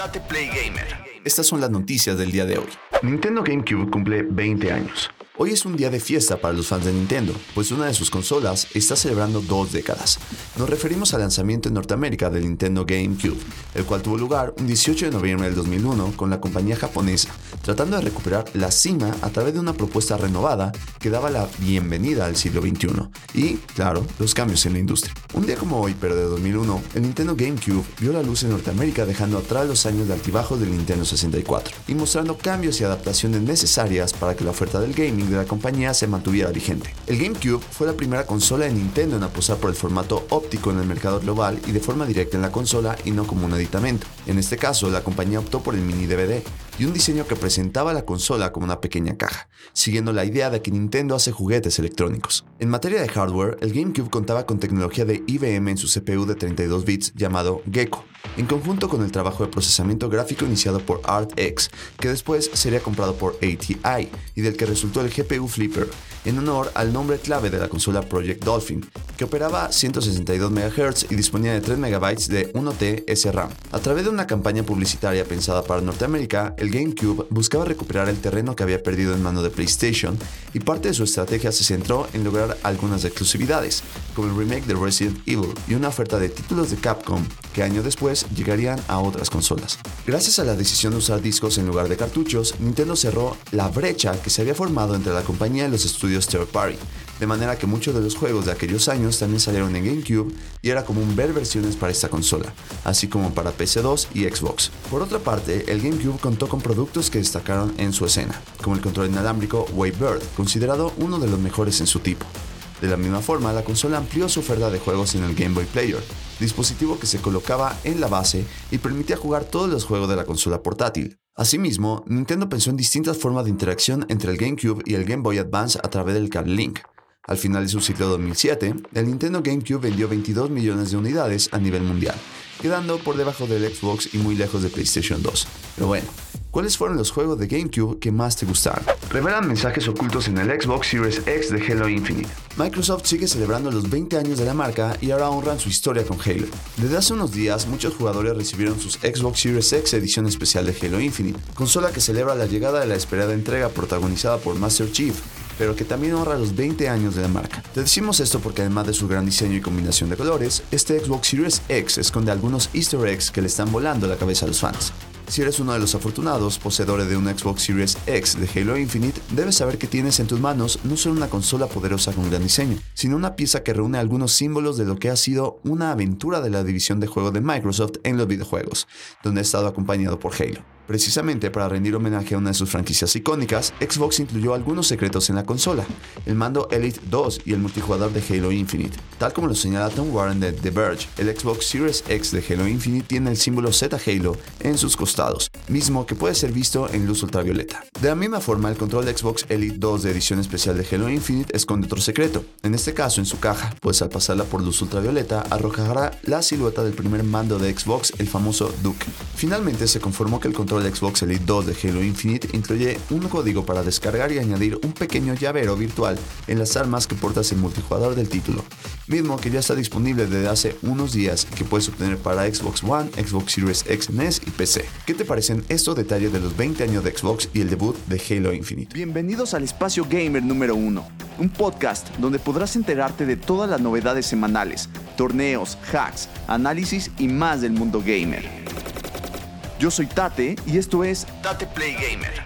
Date Play Gamer. Estas son las noticias del día de hoy. Nintendo GameCube cumple 20 años. Hoy es un día de fiesta para los fans de Nintendo, pues una de sus consolas está celebrando dos décadas. Nos referimos al lanzamiento en Norteamérica del Nintendo GameCube, el cual tuvo lugar un 18 de noviembre del 2001 con la compañía japonesa, tratando de recuperar la cima a través de una propuesta renovada que daba la bienvenida al siglo XXI y, claro, los cambios en la industria. Un día como hoy, pero de 2001, el Nintendo GameCube vio la luz en Norteamérica dejando atrás los años de altibajos del Nintendo 64 y mostrando cambios y adaptaciones necesarias para que la oferta del gaming de la compañía se mantuviera vigente. El GameCube fue la primera consola de Nintendo en apostar por el formato óptico en el mercado global y de forma directa en la consola y no como un aditamento. En este caso, la compañía optó por el mini DVD y un diseño que presentaba la consola como una pequeña caja, siguiendo la idea de que Nintendo hace juguetes electrónicos. En materia de hardware, el GameCube contaba con tecnología de IBM en su CPU de 32 bits llamado Gecko, en conjunto con el trabajo de procesamiento gráfico iniciado por ArtX, que después sería comprado por ATI y del que resultó el GPU Flipper, en honor al nombre clave de la consola Project Dolphin, que operaba 162 MHz y disponía de 3 MB de 1T SRAM. A través de una campaña publicitaria pensada para Norteamérica, el GameCube buscaba recuperar el terreno que había perdido en mano de PlayStation y parte de su estrategia se centró en lograr algunas exclusividades, el remake de Resident Evil y una oferta de títulos de Capcom que años después llegarían a otras consolas. Gracias a la decisión de usar discos en lugar de cartuchos, Nintendo cerró la brecha que se había formado entre la compañía y los estudios third party, de manera que muchos de los juegos de aquellos años también salieron en GameCube y era común ver versiones para esta consola, así como para PC2 y Xbox. Por otra parte, el GameCube contó con productos que destacaron en su escena, como el control inalámbrico Wavebird, considerado uno de los mejores en su tipo. De la misma forma, la consola amplió su oferta de juegos en el Game Boy Player, dispositivo que se colocaba en la base y permitía jugar todos los juegos de la consola portátil. Asimismo, Nintendo pensó en distintas formas de interacción entre el GameCube y el Game Boy Advance a través del Card Link. Al final de su ciclo 2007, el Nintendo GameCube vendió 22 millones de unidades a nivel mundial, quedando por debajo del Xbox y muy lejos de PlayStation 2. Pero bueno, ¿Cuáles fueron los juegos de GameCube que más te gustaron? Revelan mensajes ocultos en el Xbox Series X de Halo Infinite. Microsoft sigue celebrando los 20 años de la marca y ahora honran su historia con Halo. Desde hace unos días, muchos jugadores recibieron sus Xbox Series X edición especial de Halo Infinite, consola que celebra la llegada de la esperada entrega protagonizada por Master Chief, pero que también honra los 20 años de la marca. Te decimos esto porque además de su gran diseño y combinación de colores, este Xbox Series X esconde algunos easter eggs que le están volando la cabeza a los fans. Si eres uno de los afortunados poseedores de un Xbox Series X de Halo Infinite, debes saber que tienes en tus manos no solo una consola poderosa con gran diseño, sino una pieza que reúne algunos símbolos de lo que ha sido una aventura de la división de juego de Microsoft en los videojuegos, donde ha estado acompañado por Halo. Precisamente para rendir homenaje a una de sus franquicias icónicas, Xbox incluyó algunos secretos en la consola, el mando Elite 2 y el multijugador de Halo Infinite. Tal como lo señala Tom Warren de The Verge, el Xbox Series X de Halo Infinite tiene el símbolo Z Halo en sus costados, mismo que puede ser visto en luz ultravioleta. De la misma forma, el control de Xbox Elite 2 de edición especial de Halo Infinite esconde otro secreto, en este caso en su caja, pues al pasarla por luz ultravioleta arrojará la silueta del primer mando de Xbox, el famoso Duke. Finalmente se conformó que el control de Xbox Elite 2 de Halo Infinite incluye un código para descargar y añadir un pequeño llavero virtual en las armas que portas el multijugador del título, mismo que ya está disponible desde hace unos días y que puedes obtener para Xbox One, Xbox Series X, NES y PC. ¿Qué te parecen estos detalles de los 20 años de Xbox y el debut de Halo Infinite? Bienvenidos al espacio gamer número 1, un podcast donde podrás enterarte de todas las novedades semanales, torneos, hacks, análisis y más del mundo gamer. Yo soy Tate y esto es Date Play Gamer.